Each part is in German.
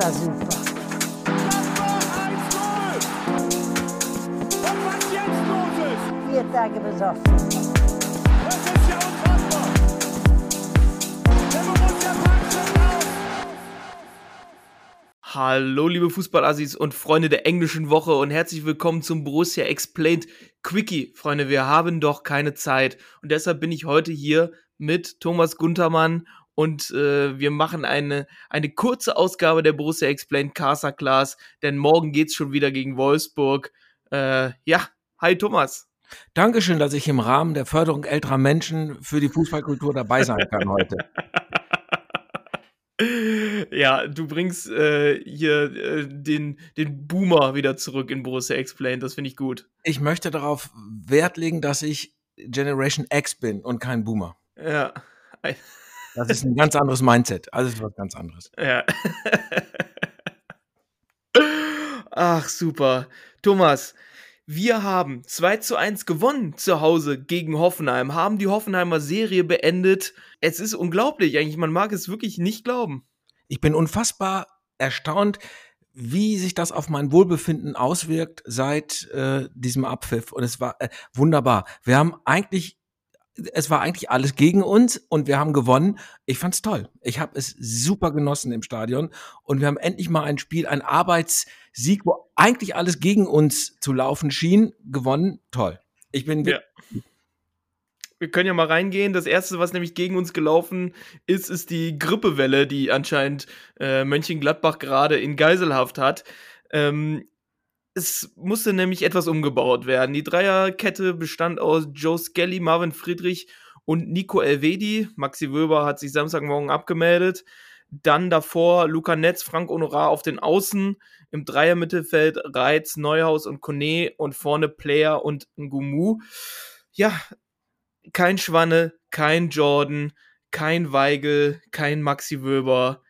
war super. Tage das ist ja unfassbar. Hallo liebe Fußballassis und Freunde der englischen Woche und herzlich willkommen zum Borussia Explained Quickie. Freunde, wir haben doch keine Zeit und deshalb bin ich heute hier mit Thomas Guntermann und äh, wir machen eine, eine kurze Ausgabe der Borussia Explained Casa Class, denn morgen geht's schon wieder gegen Wolfsburg. Äh, ja, hi Thomas. Dankeschön, dass ich im Rahmen der Förderung älterer Menschen für die Fußballkultur dabei sein kann heute. Ja, du bringst äh, hier äh, den, den Boomer wieder zurück in Borussia Explained, das finde ich gut. Ich möchte darauf Wert legen, dass ich Generation X bin und kein Boomer. Ja. Das ist ein ganz anderes Mindset. Alles was ganz anderes. Ja. Ach, super. Thomas, wir haben 2 zu 1 gewonnen zu Hause gegen Hoffenheim, haben die Hoffenheimer Serie beendet. Es ist unglaublich, eigentlich, man mag es wirklich nicht glauben. Ich bin unfassbar erstaunt, wie sich das auf mein Wohlbefinden auswirkt seit äh, diesem Abpfiff. Und es war äh, wunderbar. Wir haben eigentlich, es war eigentlich alles gegen uns und wir haben gewonnen. Ich fand's toll. Ich habe es super genossen im Stadion und wir haben endlich mal ein Spiel, ein Arbeitssieg, wo eigentlich alles gegen uns zu laufen schien, gewonnen. Toll. Ich bin Ja. Wir können ja mal reingehen. Das erste, was nämlich gegen uns gelaufen ist, ist die Grippewelle, die anscheinend äh, Mönchengladbach gerade in Geiselhaft hat. Ähm, es musste nämlich etwas umgebaut werden. Die Dreierkette bestand aus Joe Skelly, Marvin Friedrich und Nico Elvedi. Maxi Wöber hat sich Samstagmorgen abgemeldet. Dann davor Luca Netz, Frank Honorar auf den Außen. Im Dreiermittelfeld Reitz, Neuhaus und Kone und vorne Player und Ngumu. Ja, kein Schwanne, kein Jordan, kein Weigel, kein Maxi Wöber.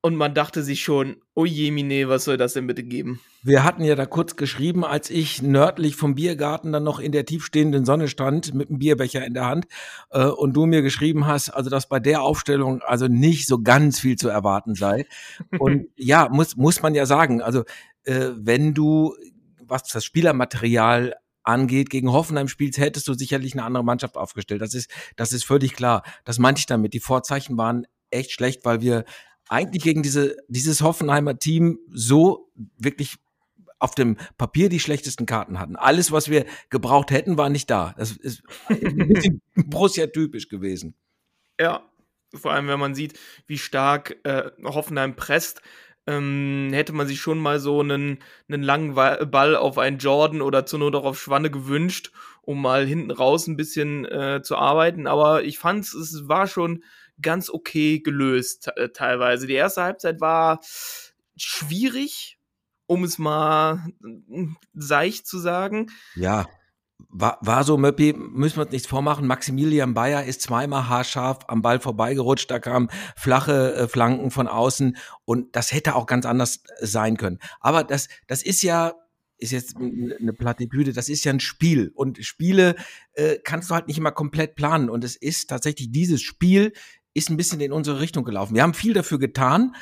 Und man dachte sich schon, oh je, Mine, was soll das denn bitte geben? Wir hatten ja da kurz geschrieben, als ich nördlich vom Biergarten dann noch in der tiefstehenden Sonne stand mit einem Bierbecher in der Hand äh, und du mir geschrieben hast, also dass bei der Aufstellung also nicht so ganz viel zu erwarten sei. Und ja, muss, muss man ja sagen, also äh, wenn du, was das Spielermaterial angeht, gegen Hoffenheim spielst, hättest du sicherlich eine andere Mannschaft aufgestellt. Das ist, das ist völlig klar. Das meinte ich damit. Die Vorzeichen waren echt schlecht, weil wir eigentlich gegen diese, dieses Hoffenheimer Team so wirklich auf dem Papier die schlechtesten Karten hatten. Alles, was wir gebraucht hätten, war nicht da. Das ist ein bisschen Borussia-typisch gewesen. Ja, vor allem, wenn man sieht, wie stark äh, Hoffenheim presst, ähm, hätte man sich schon mal so einen, einen langen Ball auf einen Jordan oder zur Not auch auf Schwanne gewünscht, um mal hinten raus ein bisschen äh, zu arbeiten. Aber ich fand es war schon ganz okay gelöst äh, teilweise. Die erste Halbzeit war schwierig, um es mal äh, seicht zu sagen. Ja, war, war so, Möppi, müssen wir uns nichts vormachen. Maximilian Bayer ist zweimal haarscharf am Ball vorbeigerutscht. Da kamen flache äh, Flanken von außen und das hätte auch ganz anders sein können. Aber das, das ist ja, ist jetzt eine Plattitüde, das ist ja ein Spiel. Und Spiele äh, kannst du halt nicht immer komplett planen. Und es ist tatsächlich, dieses Spiel ist ein bisschen in unsere Richtung gelaufen. Wir haben viel dafür getan,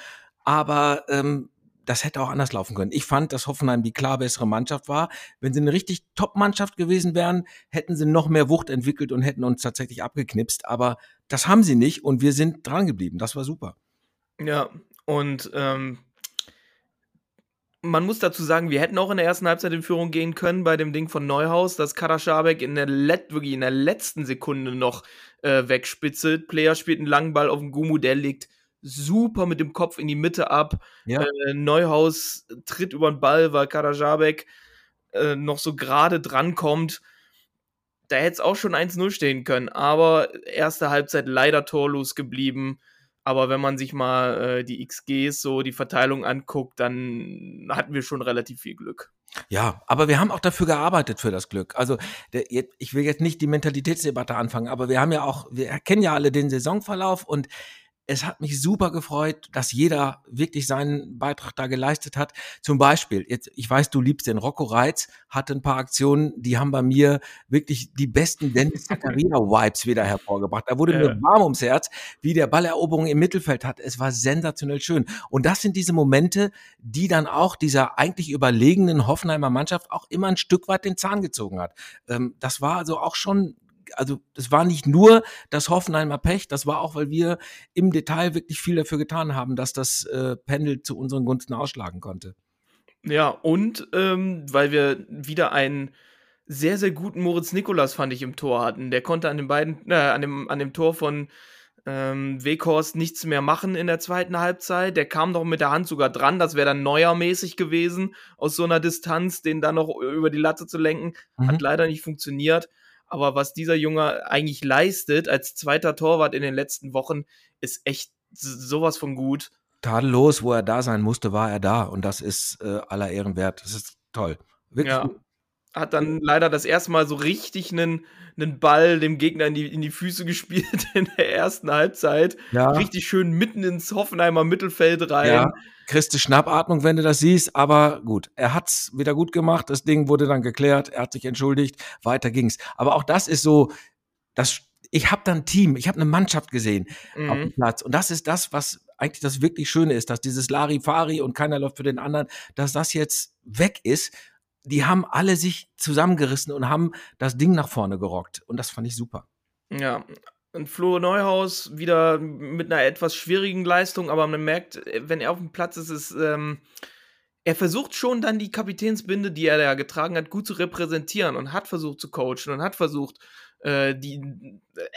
aber ähm, das hätte auch anders laufen können. Ich fand, dass Hoffenheim die klar bessere Mannschaft war. Wenn sie eine richtig Top-Mannschaft gewesen wären, hätten sie noch mehr Wucht entwickelt und hätten uns tatsächlich abgeknipst. Aber das haben sie nicht und wir sind dran geblieben. Das war super. Ja, und ähm, man muss dazu sagen, wir hätten auch in der ersten Halbzeit in Führung gehen können bei dem Ding von Neuhaus, dass Karaschabek in der, Let wirklich in der letzten Sekunde noch äh, wegspitzelt. Player spielt einen langen Ball auf den Gumu, der legt super mit dem Kopf in die Mitte ab. Ja. Äh, Neuhaus tritt über den Ball, weil Karaschabek äh, noch so gerade drankommt. Da hätte es auch schon 1-0 stehen können, aber erste Halbzeit leider torlos geblieben. Aber wenn man sich mal äh, die XGs, so die Verteilung anguckt, dann hatten wir schon relativ viel Glück. Ja, aber wir haben auch dafür gearbeitet für das Glück. Also der, ich will jetzt nicht die Mentalitätsdebatte anfangen, aber wir haben ja auch, wir kennen ja alle den Saisonverlauf und es hat mich super gefreut, dass jeder wirklich seinen Beitrag da geleistet hat. Zum Beispiel, jetzt, ich weiß, du liebst den Rocco Reitz, hatte ein paar Aktionen, die haben bei mir wirklich die besten Dennis Zakaria-Vibes wieder hervorgebracht. Da wurde Ja. mir warm ums Herz, wie der Balleroberung im Mittelfeld hat. Es war sensationell schön. Und das sind diese Momente, die dann auch dieser eigentlich überlegenen Hoffenheimer Mannschaft auch immer ein Stück weit den Zahn gezogen hat. Ähm, das war also auch schon also das war nicht nur das Hoffenheimer Pech, das war auch, weil wir im Detail wirklich viel dafür getan haben, dass das äh, Pendel zu unseren Gunsten ausschlagen konnte. Ja, und ähm, weil wir wieder einen sehr, sehr guten Moritz Nikolas, fand ich, im Tor hatten. Der konnte an den beiden, äh, an dem, an dem Tor von ähm, Weghorst nichts mehr machen in der zweiten Halbzeit. Der kam doch mit der Hand sogar dran. Das wäre dann neuermäßig gewesen, aus so einer Distanz, den dann noch über die Latte zu lenken. Hat Mhm. leider nicht funktioniert. Aber was dieser Junge eigentlich leistet als zweiter Torwart in den letzten Wochen, ist echt sowas von gut. Tadellos, wo er da sein musste, war er da und das ist äh, aller Ehren wert. Das ist toll. Wirklich Ja. Hat dann leider das erste Mal so richtig einen, einen Ball dem Gegner in die, in die Füße gespielt in der ersten Halbzeit. ja. Richtig schön mitten ins Hoffenheimer Mittelfeld rein. Ja, du Schnappatmung, wenn du das siehst, aber gut, er hat's wieder gut gemacht, das Ding wurde dann geklärt, er hat sich entschuldigt, weiter ging's. Aber auch das ist so, das, ich habe dann ein Team, ich habe eine Mannschaft gesehen auf dem Mhm. Platz und das ist das, was eigentlich das wirklich Schöne ist, dass dieses Larifari und keiner läuft für den anderen, dass das jetzt weg ist. Die haben alle sich zusammengerissen und haben das Ding nach vorne gerockt und das fand ich super. Ja. Und Flo Neuhaus wieder mit einer etwas schwierigen Leistung, aber man merkt, äh, wenn er auf dem Platz ist, ist ähm, er versucht schon dann die Kapitänsbinde, die er da getragen hat, gut zu repräsentieren und hat versucht zu coachen und hat versucht, äh, die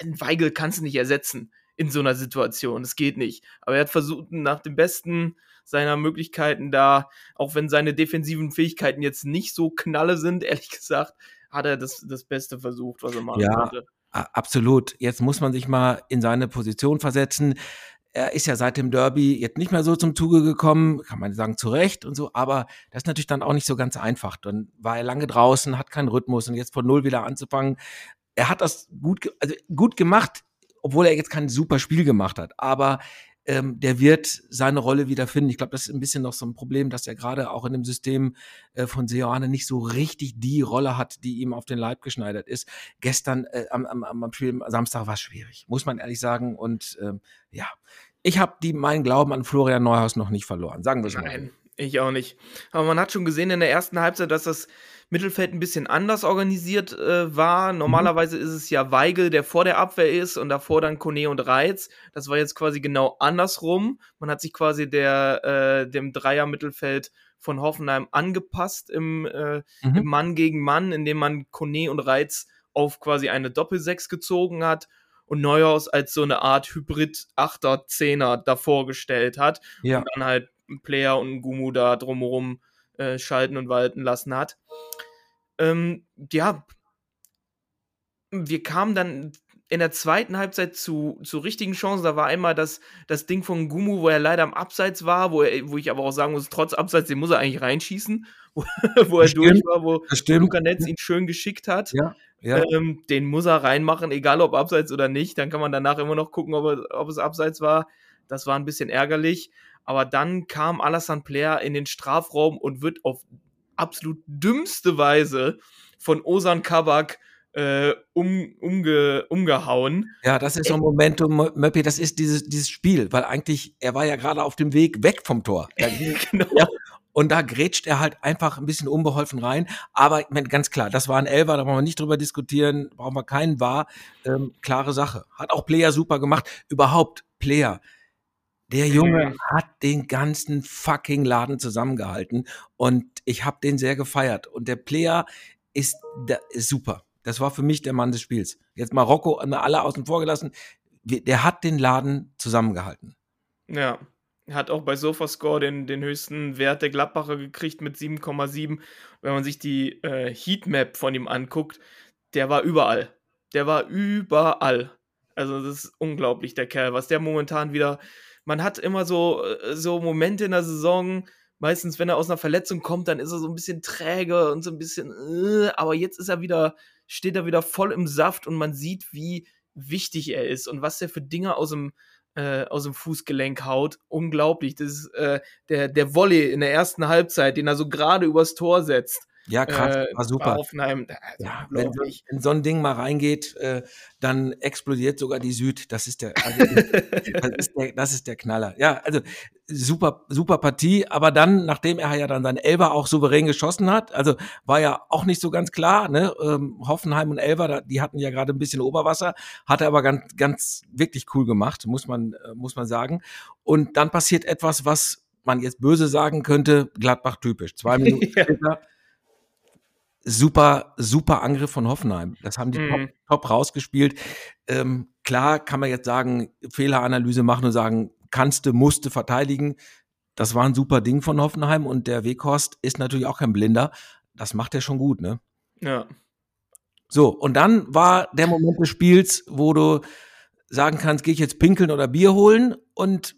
ein Weigel kannst du nicht ersetzen in so einer Situation. Das geht nicht. Aber er hat versucht, nach dem Besten seiner Möglichkeiten da, auch wenn seine defensiven Fähigkeiten jetzt nicht so knalle sind, ehrlich gesagt, hat er das, das Beste versucht, was er machen Ja. konnte. Absolut. Jetzt muss man sich mal in seine Position versetzen. Er ist ja seit dem Derby jetzt nicht mehr so zum Zuge gekommen, kann man sagen, zu Recht und so, aber das ist natürlich dann auch nicht so ganz einfach. Dann war er lange draußen, hat keinen Rhythmus und jetzt von Null wieder anzufangen. Er hat das gut, also gut gemacht, obwohl er jetzt kein super Spiel gemacht hat. Aber ähm, der wird seine Rolle wieder finden. Ich glaube, das ist ein bisschen noch so ein Problem, dass er gerade auch in dem System äh, von Seoane nicht so richtig die Rolle hat, die ihm auf den Leib geschneidert ist. Gestern äh, am, am, am Spiel am Samstag war es schwierig, muss man ehrlich sagen. Und ähm, ja, ich habe meinen Glauben an Florian Neuhaus noch nicht verloren. Sagen wir es mal. Nein, ich auch nicht. Aber man hat schon gesehen in der ersten Halbzeit, dass das Mittelfeld ein bisschen anders organisiert äh, war. Normalerweise ist es ja Weigel, der vor der Abwehr ist und davor dann Kone und Reiz. Das war jetzt quasi genau andersrum. Man hat sich quasi der, äh, dem Dreier-Mittelfeld von Hoffenheim angepasst im, äh, Mhm. im Mann gegen Mann, indem man Kone und Reiz auf quasi eine Doppelsechs gezogen hat und Neuhaus als so eine Art Hybrid Achter Zehner davor gestellt hat Ja. und dann halt einen Player und einen Gumu da drumherum äh, schalten und walten lassen hat. Ähm, ja, wir kamen dann in der zweiten Halbzeit zu, zu richtigen Chancen. Da war einmal das, das Ding von Gumu, wo er leider am Abseits war, wo, er, wo ich aber auch sagen muss, trotz Abseits, den muss er eigentlich reinschießen, wo, wo er Das durch stimmt, war, wo stimmt. Luca Netz ihn schön geschickt hat. Ja, ja. Ähm, den muss er reinmachen, egal ob abseits oder nicht. Dann kann man danach immer noch gucken, ob, er, ob es abseits war. Das war ein bisschen ärgerlich. Aber dann kam Alassane Player in den Strafraum und wird auf absolut dümmste Weise von Osan Kabak äh, um, umge, umgehauen. Ja, das ist so ein Momentum, Mö- Möppi, das ist dieses, dieses Spiel, weil eigentlich, er war ja gerade auf dem Weg weg vom Tor. Genau. Ja. Und da grätscht er halt einfach ein bisschen unbeholfen rein. Aber ich meine, ganz klar, das war ein Elfer, da brauchen wir nicht drüber diskutieren, brauchen wir keinen war. Ähm, klare Sache. Hat auch Player super gemacht. Überhaupt, Player. Der Junge Mhm. hat den ganzen fucking Laden zusammengehalten und ich habe den sehr gefeiert. Und der Player ist, der ist super. Das war für mich der Mann des Spiels. Jetzt Marokko mal alle außen vor gelassen. Der hat den Laden zusammengehalten. Ja. Hat auch bei Sofascore den, den höchsten Wert der Gladbacher gekriegt mit 7,7. Wenn man sich die äh, Heatmap von ihm anguckt, der war überall. Der war überall. Also, das ist unglaublich, der Kerl, was der momentan wieder. Man hat immer so, äh, so Momente in der Saison, meistens, wenn er aus einer Verletzung kommt, dann ist er so ein bisschen träge und so ein bisschen, äh, aber jetzt ist er wieder, steht er wieder voll im Saft und man sieht, wie wichtig er ist und was er für Dinge aus dem, äh, aus dem Fußgelenk haut. Unglaublich. Das ist äh, der, der Volley in der ersten Halbzeit, den er so gerade übers Tor setzt. Ja, krass, äh, war super. Hoffenheim. Also Ja, wenn, so- wenn so ein Ding mal reingeht, äh, dann explodiert sogar die Süd. Das ist der, also, das, ist der das ist der Knaller. Ja, also super, super Partie. Aber dann, nachdem er ja dann seinen Elber auch souverän geschossen hat, also war ja auch nicht so ganz klar. Ne? Ähm, Hoffenheim und Elber, die hatten ja gerade ein bisschen Oberwasser, hat er aber ganz, ganz wirklich cool gemacht, muss man, äh, muss man sagen. Und dann passiert etwas, was man jetzt böse sagen könnte, Gladbach typisch. Zwei Minuten später super, super Angriff von Hoffenheim. Das haben die Mhm. top, top rausgespielt. Ähm, klar kann man jetzt sagen, Fehleranalyse machen und sagen, kannst du, musste verteidigen. Das war ein super Ding von Hoffenheim und der Weghorst ist natürlich auch kein Blinder. Das macht er schon gut, ne? Ja. So, und dann war der Moment des Spiels, wo du sagen kannst, gehe ich jetzt pinkeln oder Bier holen und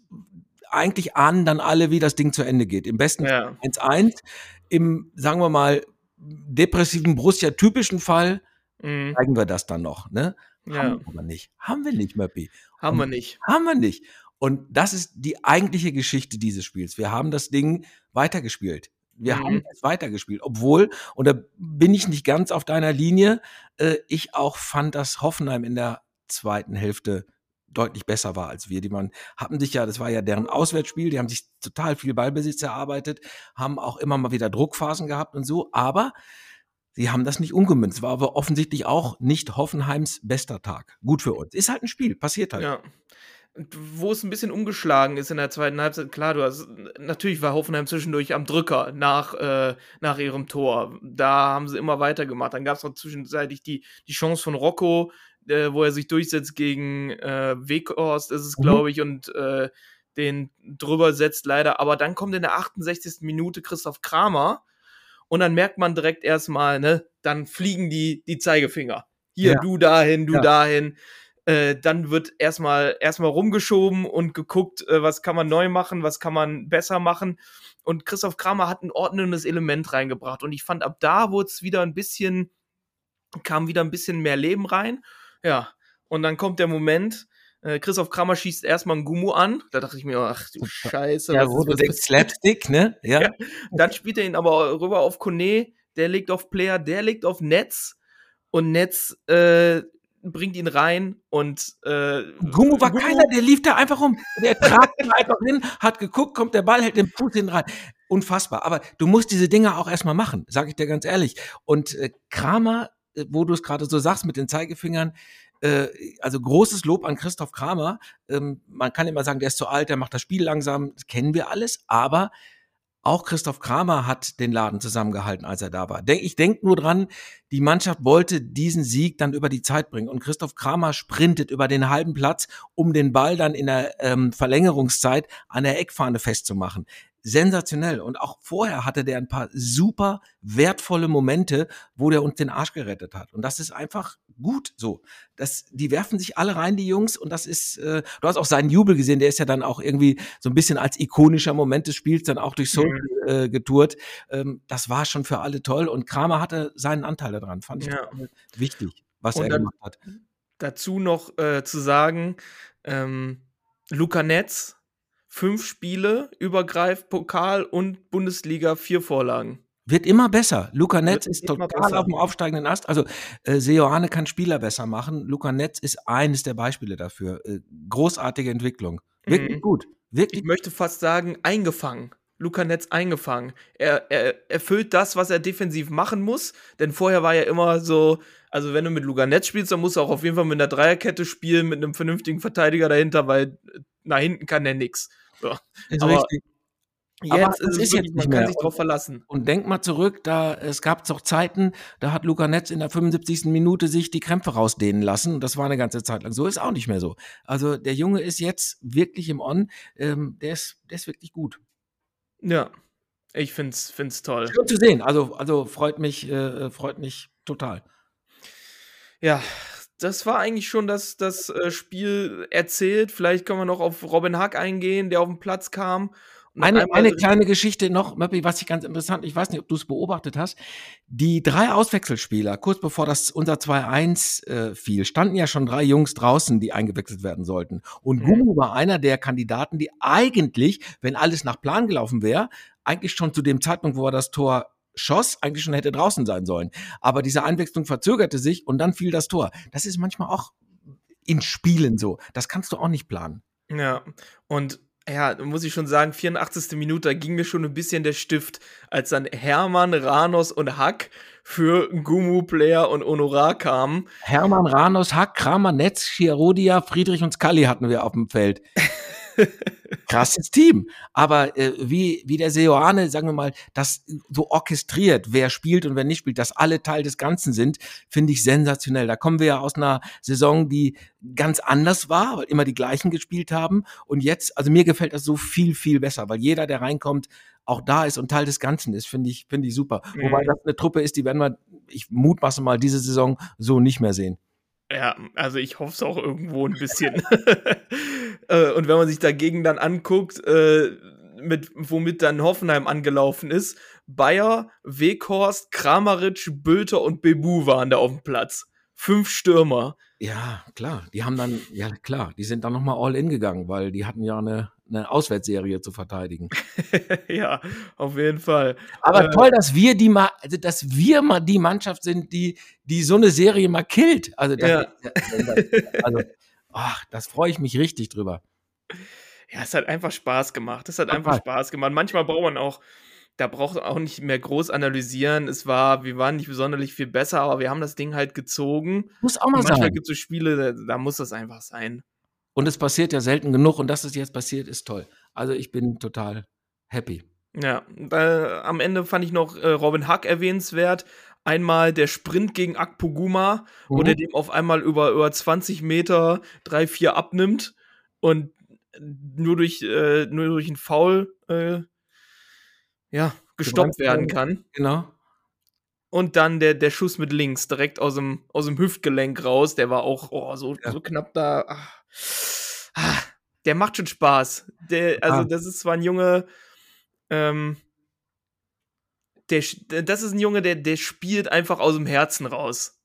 eigentlich ahnen dann alle, wie das Ding zu Ende geht. Im besten Ja. 1-1, im, sagen wir mal, depressiven Borussia-typischen Fall Mhm. zeigen wir das dann noch, ne? ja. Haben wir nicht. Haben wir nicht, Möppi. Haben wir nicht. Haben wir nicht. Und das ist die eigentliche Geschichte dieses Spiels. Wir haben das Ding weitergespielt. Wir Mhm. haben es weitergespielt. Obwohl, und da bin ich nicht ganz auf deiner Linie, äh, ich auch fand, dass Hoffenheim in der zweiten Hälfte deutlich besser war als wir. Die man hatten sich ja, das war ja deren Auswärtsspiel, die haben sich total viel Ballbesitz erarbeitet, haben auch immer mal wieder Druckphasen gehabt und so, aber sie haben das nicht umgemünzt. War aber offensichtlich auch nicht Hoffenheims bester Tag. Gut für uns. Ist halt ein Spiel, passiert halt. Ja. Wo es ein bisschen umgeschlagen ist in der zweiten Halbzeit, klar, du hast, natürlich war Hoffenheim zwischendurch am Drücker nach, äh, nach ihrem Tor. Da haben sie immer weitergemacht. Dann gab es noch zwischenzeitlich die, die Chance von Rocco, äh, wo er sich durchsetzt gegen äh, Weghorst, ist es, Mhm. glaube ich, und äh, den drüber setzt leider. Aber dann kommt in der 68. Minute Christoph Kramer und dann merkt man direkt erstmal, ne, dann fliegen die, die Zeigefinger. Hier, Ja. du dahin, du Ja. dahin. Äh, dann wird erstmal erstmal rumgeschoben und geguckt, äh, was kann man neu machen, was kann man besser machen. Und Christoph Kramer hat ein ordnendes Element reingebracht. Und ich fand, ab da wurde es wieder ein bisschen, kam wieder ein bisschen mehr Leben rein. Ja, und dann kommt der Moment, äh, Christoph Kramer schießt erstmal einen Gummo an. Da dachte ich mir, ach du Scheiße. Ja, wo du denkst? Slapstick, ne? Ja. Ja. Dann spielt er ihn aber rüber auf Kone, der legt auf Player, der legt auf Netz und Netz äh, bringt ihn rein und äh, Gummo war keiner, der lief da einfach rum. Der trat da einfach hin, hat geguckt, kommt der Ball, hält den Fuß hin rein. Unfassbar. Aber du musst diese Dinge auch erstmal machen, sage ich dir ganz ehrlich. Und äh, Kramer, wo du es gerade so sagst mit den Zeigefingern, äh, also großes Lob an Christoph Kramer. Ähm, man kann immer sagen, der ist zu alt, der macht das Spiel langsam, das kennen wir alles, aber auch Christoph Kramer hat den Laden zusammengehalten, als er da war. Ich denke nur dran, die Mannschaft wollte diesen Sieg dann über die Zeit bringen. Und Christoph Kramer sprintet über den halben Platz, um den Ball dann in der ähm, Verlängerungszeit an der Eckfahne festzumachen. Sensationell. Und auch vorher hatte der ein paar super wertvolle Momente, wo der uns den Arsch gerettet hat. Und das ist einfach gut so. Das, die werfen sich alle rein, die Jungs. Und das ist, äh, du hast auch seinen Jubel gesehen, der ist ja dann auch irgendwie so ein bisschen als ikonischer Moment des Spiels dann auch durch Social äh, getourt. Ähm, das war schon für alle toll. Und Kramer hatte seinen Anteil daran. Fand ich Ja. wichtig, was Und er gemacht hat. dazu noch äh, zu sagen, ähm, Luca Netz, fünf Spiele, Übergreif, Pokal und Bundesliga, vier Vorlagen. Wird immer besser. Luca Netz ist total besser. auf dem aufsteigenden Ast. Also äh, Seoane kann Spieler besser machen. Luca Netz ist eines der Beispiele dafür. Äh, großartige Entwicklung. Wirklich Mhm. gut. Wirklich Ich möchte fast sagen, eingefangen. Luca Netz eingefangen. Er, er erfüllt das, was er defensiv machen muss, denn vorher war ja immer so, also wenn du mit Luca Netz spielst, dann musst du auch auf jeden Fall mit einer Dreierkette spielen, mit einem vernünftigen Verteidiger dahinter, weil äh, nach hinten kann der nix. So. ist aber- richtig. Aber Jetzt das ist es ist wirklich, jetzt man nicht kann mehr. sich drauf verlassen. Und denk mal zurück, da es gab doch Zeiten, da hat Luca Netz in der 75. Minute sich die Krämpfe rausdehnen lassen. Und das war eine ganze Zeit lang. So ist auch nicht mehr so. Also der Junge ist jetzt wirklich im On. Ähm, der, ist, der ist wirklich gut. Ja, ich find's, find's toll. Schön zu sehen. Also, also freut mich, äh, freut mich total. Ja, das war eigentlich schon das, das äh, Spiel erzählt. Vielleicht können wir noch auf Robin Hack eingehen, der auf den Platz kam Eine, eine kleine Geschichte noch, Möppi, was ich ganz interessant, ich weiß nicht, ob du es beobachtet hast. Die drei Auswechselspieler, kurz bevor das unser 2-1 äh, fiel, standen ja schon drei Jungs draußen, die eingewechselt werden sollten. Und Mhm. Gumu war einer der Kandidaten, die eigentlich, wenn alles nach Plan gelaufen wäre, eigentlich schon zu dem Zeitpunkt, wo er das Tor schoss, eigentlich schon hätte draußen sein sollen. Aber diese Einwechslung verzögerte sich und dann fiel das Tor. Das ist manchmal auch in Spielen so. Das kannst du auch nicht planen. Ja, und ja, muss ich schon sagen, 84. Minute, da ging mir schon ein bisschen der Stift, als dann Hermann, Ranos und Hack für Gumu, Player und Honorar kamen. Hermann, Ranos, Hack, Kramer, Netz, Chiarodia, Friedrich und Scully hatten wir auf dem Feld. Krasses Team. Aber äh, wie, wie der Seoane, sagen wir mal, das so orchestriert, wer spielt und wer nicht spielt, dass alle Teil des Ganzen sind, finde ich sensationell. Da kommen wir ja aus einer Saison, die ganz anders war, weil immer die gleichen gespielt haben. Und jetzt, also mir gefällt das so viel, viel besser, weil jeder, der reinkommt, auch da ist und Teil des Ganzen ist, finde ich, finde ich super. Mhm. Wobei das eine Truppe ist, die werden wir, ich mutmaße mal, diese Saison so nicht mehr sehen. Ja, also ich hoffe es auch irgendwo ein bisschen. Äh, und wenn man sich dagegen dann anguckt, äh, mit, womit dann Hoffenheim angelaufen ist, Bayer, Weghorst, Kramaric, Bülter und Bebu waren da auf dem Platz. Fünf Stürmer. Ja, klar. Die haben dann, ja klar, die sind dann nochmal all in gegangen, weil die hatten ja eine, eine Auswärtsserie zu verteidigen. ja, auf jeden Fall. Aber Äh, toll, dass wir die mal, also dass wir mal die Mannschaft sind, die, die so eine Serie mal killt. Also, das, Ja. also ach, das freue ich mich richtig drüber. Ja, es hat einfach Spaß gemacht. Es hat Total. einfach Spaß gemacht. Manchmal braucht man auch, da braucht man auch nicht mehr groß analysieren. Es war, wir waren nicht sonderlich viel besser, aber wir haben das Ding halt gezogen. Muss auch mal manchmal sein. gibt es so Spiele, da, da muss das einfach sein. Und es passiert ja selten genug und dass es jetzt passiert, ist toll. Also ich bin total happy. Ja, äh, am Ende fand ich noch äh, Robin Hack erwähnenswert. Einmal der Sprint gegen Akpoguma, wo Mhm. der dem auf einmal über, über 20 Meter 3-4 abnimmt und nur durch, äh, nur durch einen Foul äh, ja, gestoppt meinst, werden kann. Genau. Und dann der, der Schuss mit links, direkt aus dem, aus dem Hüftgelenk raus. Der war auch oh, so, Ja. so knapp da. Ach. Ah, Der macht schon Spaß. Der, also, Ah. das ist zwar ein Junge, ähm, der, das ist ein Junge, der, der spielt einfach aus dem Herzen raus.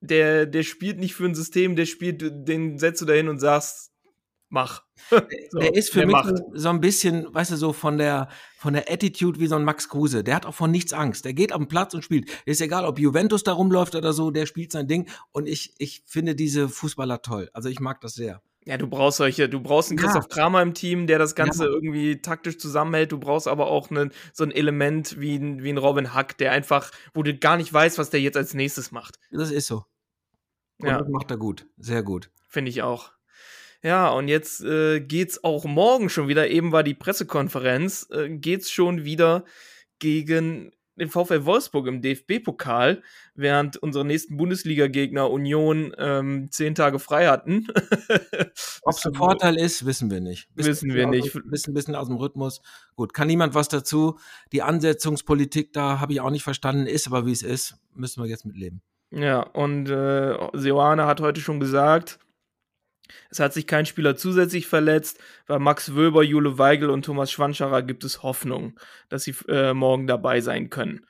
Der, der spielt nicht für ein System, der spielt, den setzt du dahin und sagst, mach. So, der ist für der mich macht. so- ein bisschen, weißt du, so von der, von der Attitude wie so ein Max Kruse. Der hat auch von nichts Angst. Der geht auf den Platz und spielt. Ist egal, ob Juventus da rumläuft oder so, der spielt sein Ding. Und ich, ich finde diese Fußballer toll. Also ich mag das sehr. Ja, du brauchst solche, du brauchst einen Ja. Christoph Kramer im Team, der das Ganze Ja. irgendwie taktisch zusammenhält. Du brauchst aber auch einen, so ein Element wie ein, wie ein Robin Hack, der einfach, wo du gar nicht weißt, was der jetzt als nächstes macht. Das ist so. Und Ja. das macht er gut. Sehr gut. Finde ich auch. Ja, und jetzt äh, geht's auch morgen schon wieder, eben war die Pressekonferenz, äh, geht's schon wieder gegen den VfL Wolfsburg im DFB-Pokal, während unsere nächsten Bundesliga-Gegner Union ähm, zehn Tage frei hatten. Ob es ein Vorteil ist, wissen wir nicht. Wissen wir aus- nicht. Wissen ein bisschen aus dem Rhythmus. Gut, kann niemand was dazu. Die Ansetzungspolitik da habe ich auch nicht verstanden, ist aber wie es ist. Müssen wir jetzt mitleben. Ja, und äh, Seoane hat heute schon gesagt, es hat sich kein Spieler zusätzlich verletzt. Bei Max Wöber, Jule Weigel und Thomas Schwanscherer gibt es Hoffnung, dass sie äh, morgen dabei sein können.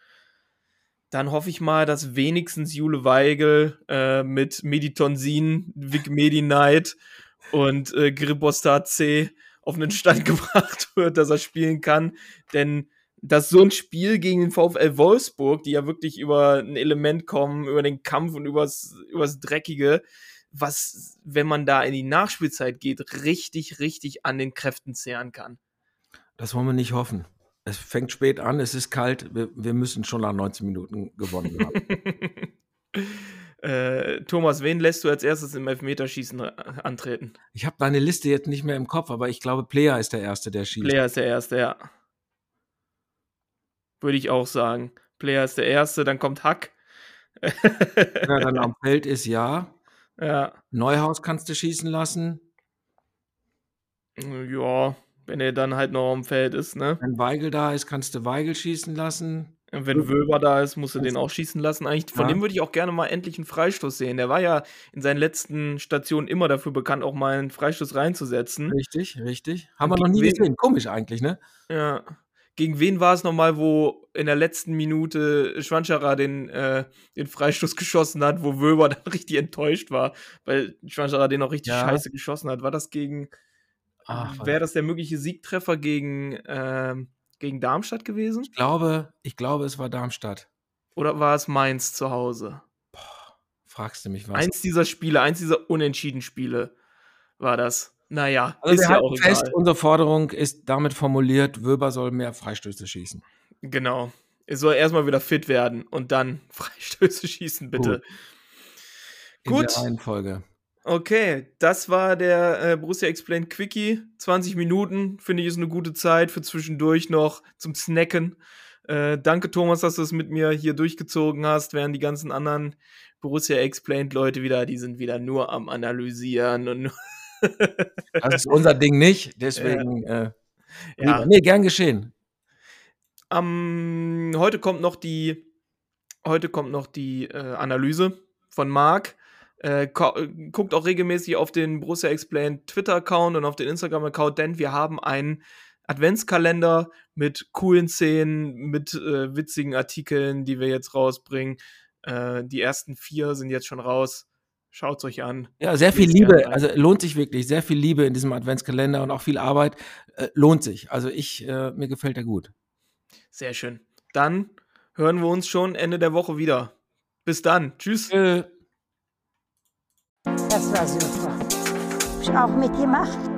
Dann hoffe ich mal, dass wenigstens Jule Weigel äh, mit Meditonsin, Vic Medi-Night und äh, Gribostat C auf einen Stand gebracht wird, dass er spielen kann. Denn dass so ein Spiel gegen den VfL Wolfsburg, die ja wirklich über ein Element kommen, über den Kampf und übers, übers Dreckige, was, wenn man da in die Nachspielzeit geht, richtig, richtig an den Kräften zehren kann. Das wollen wir nicht hoffen. Es fängt spät an, es ist kalt. Wir, wir müssen schon nach 19 Minuten gewonnen haben. äh, Thomas, wen lässt du als erstes im Elfmeterschießen antreten? ich habe deine Liste jetzt nicht mehr im Kopf, aber ich glaube, Player ist der Erste, der schießt. Player ist der Erste, ja. Würde ich auch sagen. Player ist der Erste, dann kommt Hack. Wer dann am Feld ist, ja. Ja. Neuhaus kannst du schießen lassen. Ja, wenn er dann halt noch am Feld ist, ne? Wenn Weigel da ist, kannst du Weigel schießen lassen. Wenn Wöber da ist, musst du den auch schießen lassen. Eigentlich, von Ja. dem würde ich auch gerne mal endlich einen Freistoß sehen. Der war ja in seinen letzten Stationen immer dafür bekannt, auch mal einen Freistoß reinzusetzen. Richtig, richtig. Haben wir noch nie gesehen. Komisch eigentlich, ne? Ja. Gegen wen war es nochmal, wo in der letzten Minute Schwanschara den, äh, den Freistoß geschossen hat, wo Wöber dann richtig enttäuscht war, weil Schwanschara den auch richtig Ja. scheiße geschossen hat? War das gegen. Ach, Wäre das der mögliche Siegtreffer gegen, ähm, gegen Darmstadt gewesen? Ich glaube, ich glaube, es war Darmstadt. Oder war es Mainz zu Hause? Fragst du mich was? Eins dieser Spiele, eins dieser unentschieden Spiele war das. Naja, also ist wir ja auch fest, egal. unsere Forderung ist damit formuliert, Wöber soll mehr Freistöße schießen. Genau. Er soll erstmal wieder fit werden und dann Freistöße schießen, bitte. In Gut. der Reihenfolge. Okay, das war der äh, Borussia Explained Quickie. 20 Minuten, finde ich, ist eine gute Zeit für zwischendurch noch zum Snacken. Äh, danke, Thomas, dass du es mit mir hier durchgezogen hast, während die ganzen anderen Borussia Explained Leute wieder, die sind wieder nur am Analysieren und Das ist unser Ding nicht, deswegen. Äh, Ja. Nee, gern geschehen. Am, heute kommt noch die, heute kommt noch die äh, Analyse von Marc. Äh, äh, guckt auch regelmäßig auf den Borussia Explained Twitter-Account und auf den Instagram-Account, denn wir haben einen Adventskalender mit coolen Szenen, mit äh, witzigen Artikeln, die wir jetzt rausbringen. Äh, die ersten vier sind jetzt schon raus. Schaut's euch an. Ja, sehr viel Liebe, also lohnt sich wirklich, sehr viel Liebe in diesem Adventskalender und auch viel Arbeit. Äh, lohnt sich. Also ich, äh, mir gefällt er gut. Sehr schön. Dann hören wir uns schon Ende der Woche wieder. Bis dann. Tschüss. Äh, Das war super. Hab ich auch mitgemacht.